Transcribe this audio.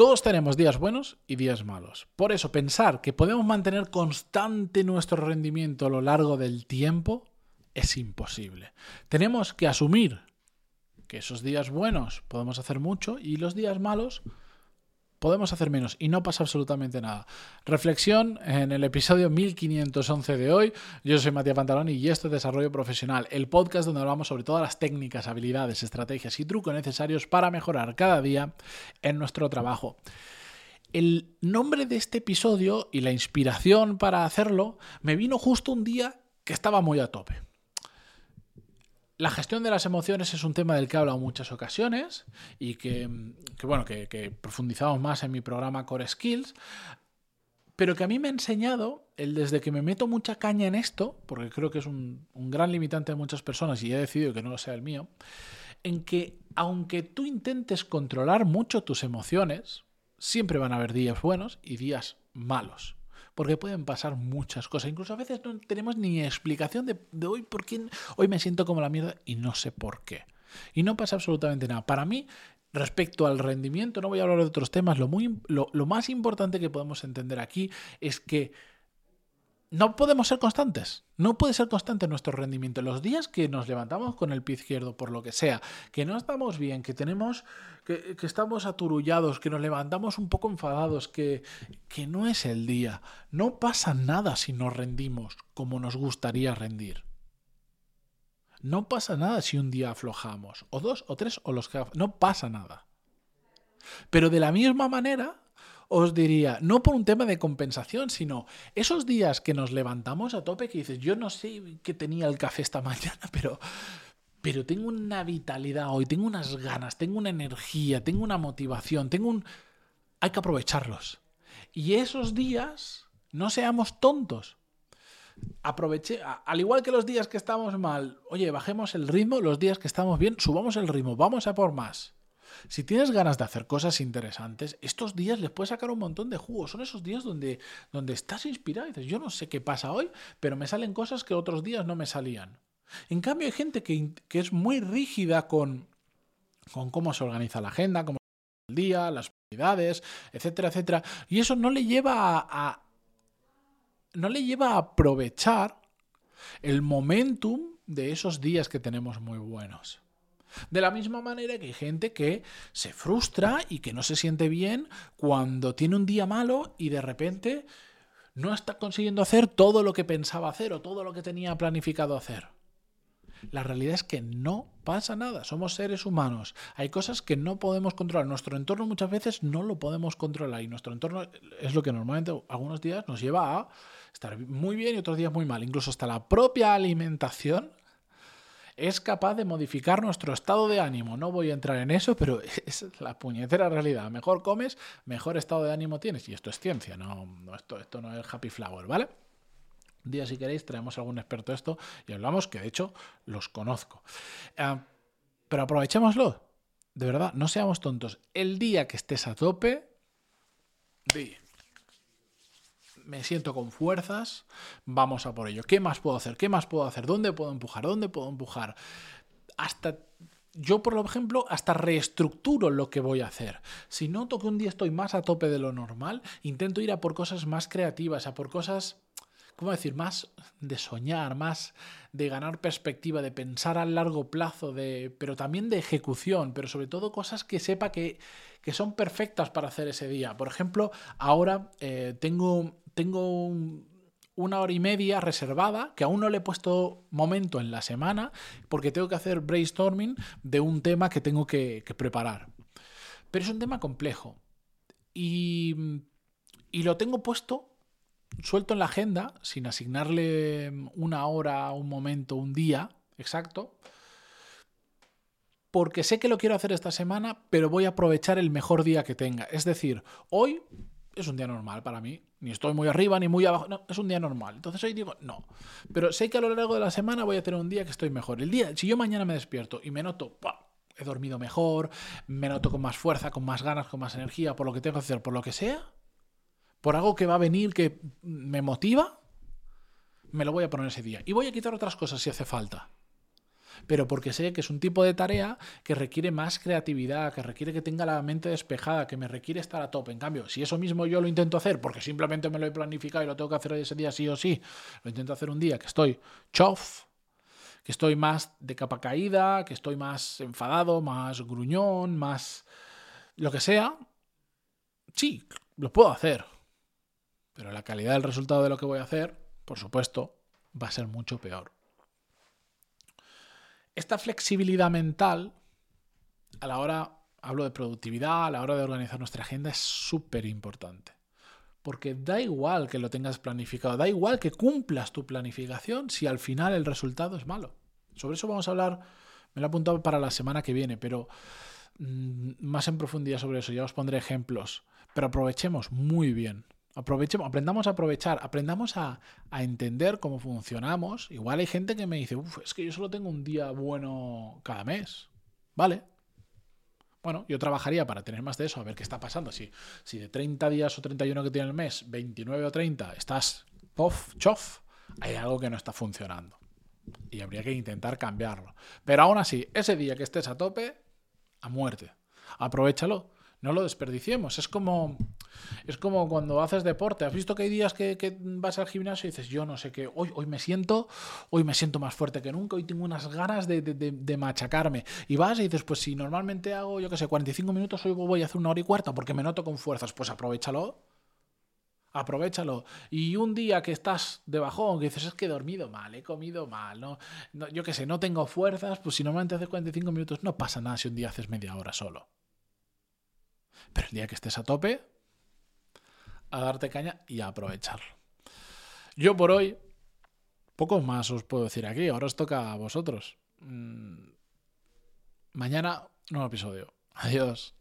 Todos tenemos días buenos y días malos. Por eso pensar que podemos mantener constante nuestro rendimiento a lo largo del tiempo es imposible. Tenemos que asumir que esos días buenos podemos hacer mucho y los días malos podemos hacer menos y no pasa absolutamente nada. Reflexión en el episodio 1511 de hoy. Yo soy Matías Pantalón y esto es Desarrollo Profesional, el podcast donde hablamos sobre todas las técnicas, habilidades, estrategias y trucos necesarios para mejorar cada día en nuestro trabajo. El nombre de este episodio y la inspiración para hacerlo me vino justo un día que estaba muy a tope. La gestión de las emociones es un tema del que he hablado muchas ocasiones y que, bueno, que, profundizamos más en mi programa Core Skills, pero que a mí me ha enseñado, el desde que me meto mucha caña en esto, porque creo que es un, un gran limitante de muchas personas y he decidido que no lo sea el mío, en que aunque tú intentes controlar mucho tus emociones, siempre van a haber días buenos y días malos porque pueden pasar muchas cosas. Incluso a veces no tenemos ni explicación de, hoy por qué hoy me siento como la mierda y no sé por qué. Y no pasa absolutamente nada. Para mí, respecto al rendimiento, no voy a hablar de otros temas, lo, muy, lo más importante que podemos entender aquí es que no podemos ser constantes. No puede ser constante nuestro rendimiento. Los días que nos levantamos con el pie izquierdo, por lo que sea, que no estamos bien, que tenemos, que, estamos aturullados, que nos levantamos un poco enfadados, que, que no es el día. No pasa nada si nos rendimos como nos gustaría rendir. No pasa nada si un día aflojamos, o dos, o tres, o los que... No pasa nada. Pero de la misma manera, os diría, no por un tema de compensación, sino esos días que nos levantamos a tope que dices, yo no sé qué tenía el café esta mañana, pero, pero tengo una vitalidad hoy, tengo unas ganas, tengo una energía, tengo una motivación, tengo un... Hay que aprovecharlos. Y esos días, no seamos tontos. Aproveche, al igual que los días que estamos mal, oye, bajemos el ritmo, los días que estamos bien, subamos el ritmo, vamos a por más. Si tienes ganas de hacer cosas interesantes, estos días les puedes sacar un montón de jugo. Son esos días donde, donde estás inspirado y dices, yo no sé qué pasa hoy, pero me salen cosas que otros días no me salían. En cambio, hay gente que, es muy rígida con, con cómo se organiza la agenda, cómo se el día, las prioridades, etcétera, etcétera. Y eso no le lleva a no le lleva a aprovechar el momentum de esos días que tenemos muy buenos. De la misma manera que hay gente que se frustra y que no se siente bien cuando tiene un día malo y de repente no está consiguiendo hacer todo lo que pensaba hacer o todo lo que tenía planificado hacer. La realidad es que no pasa nada, somos seres humanos. Hay cosas que no podemos controlar. Nuestro entorno muchas veces no lo podemos controlar y nuestro entorno es lo que normalmente algunos días nos lleva a estar muy bien y otros días muy mal. Incluso hasta la propia alimentación es capaz de modificar nuestro estado de ánimo. No voy a entrar en eso, pero es la puñetera realidad. Mejor comes, mejor estado de ánimo tienes. Y esto es ciencia, no, esto, esto no es happy flower, ¿vale? Un día, si queréis, traemos a algún experto esto y hablamos, que de hecho los conozco. Ah, pero aprovechémoslo. De verdad, no seamos tontos. El día que estés a tope, di, me siento con fuerzas, vamos a por ello. ¿Qué más puedo hacer? ¿Qué más puedo hacer? ¿Dónde puedo empujar? ¿Dónde puedo empujar? Hasta yo, por ejemplo, hasta reestructuro lo que voy a hacer. Si noto que un día estoy más a tope de lo normal, intento ir a por cosas más creativas, a por cosas, ¿cómo decir?, más de soñar, más de ganar perspectiva, de pensar a largo plazo, de, pero también de ejecución, pero sobre todo cosas que sepa que, que son perfectas para hacer ese día. Por ejemplo, ahora eh, tengo tengo una hora y media reservada, que aún no le he puesto momento en la semana, porque tengo que hacer brainstorming de un tema que tengo que, preparar. Pero es un tema complejo. Y, lo tengo puesto suelto en la agenda, sin asignarle una hora, un momento, un día exacto, porque sé que lo quiero hacer esta semana, pero voy a aprovechar el mejor día que tenga. Es decir, hoy es un día normal para mí. Ni estoy muy arriba ni muy abajo. No, es un día normal. Entonces hoy digo, no. Pero sé que a lo largo de la semana voy a tener un día que estoy mejor. El día, si yo mañana me despierto y me noto, he dormido mejor, me noto con más fuerza, con más ganas, con más energía, por lo que tengo que hacer, por lo que sea, por algo que va a venir que me motiva, me lo voy a poner ese día. Y voy a quitar otras cosas si hace falta. Pero porque sé que es un tipo de tarea que requiere más creatividad, que requiere que tenga la mente despejada, que me requiere estar a tope. En cambio, si eso mismo yo lo intento hacer porque simplemente me lo he planificado y lo tengo que hacer ese día sí o sí, lo intento hacer un día que estoy chof, que estoy más de capa caída, que estoy más enfadado, más gruñón, más lo que sea, sí, lo puedo hacer. Pero la calidad del resultado de lo que voy a hacer, por supuesto, va a ser mucho peor. Esta flexibilidad mental, a la hora, hablo de productividad, a la hora de organizar nuestra agenda, es súper importante. Porque da igual que lo tengas planificado, da igual que cumplas tu planificación si al final el resultado es malo. Sobre eso vamos a hablar, me lo he apuntado para la semana que viene, pero mm, más en profundidad sobre eso, ya os pondré ejemplos. Pero aprovechemos muy bien Aprovechemos, aprendamos a aprovechar, aprendamos a, entender cómo funcionamos. Igual hay gente que me dice, Uf, es que yo solo tengo un día bueno cada mes. Vale. Bueno, yo trabajaría para tener más de eso, a ver qué está pasando. Si, si de 30 días o 31 que tiene el mes, 29 o 30, estás pof, chof, hay algo que no está funcionando. Y habría que intentar cambiarlo. Pero aún así, ese día que estés a tope, a muerte. Aprovechalo no lo desperdiciemos. Es como, es como cuando haces deporte. ¿Has visto que hay días que, vas al gimnasio y dices, yo no sé qué, hoy, hoy me siento, hoy me siento más fuerte que nunca, hoy tengo unas ganas de, machacarme. Y vas y dices, pues si normalmente hago, yo qué sé, 45 minutos, hoy voy a hacer una hora y cuarta porque me noto con fuerzas, pues aprovechalo. Aprovechalo. Y un día que estás de bajón, que dices, es que he dormido mal, he comido mal, ¿no? yo qué sé, no tengo fuerzas, pues si normalmente haces 45 minutos, no pasa nada si un día haces media hora solo. Pero el día que estés a tope, a darte caña y a aprovecharlo. Yo por hoy, poco más os puedo decir aquí. Ahora os toca a vosotros. Mm, mañana, nuevo episodio. Adiós.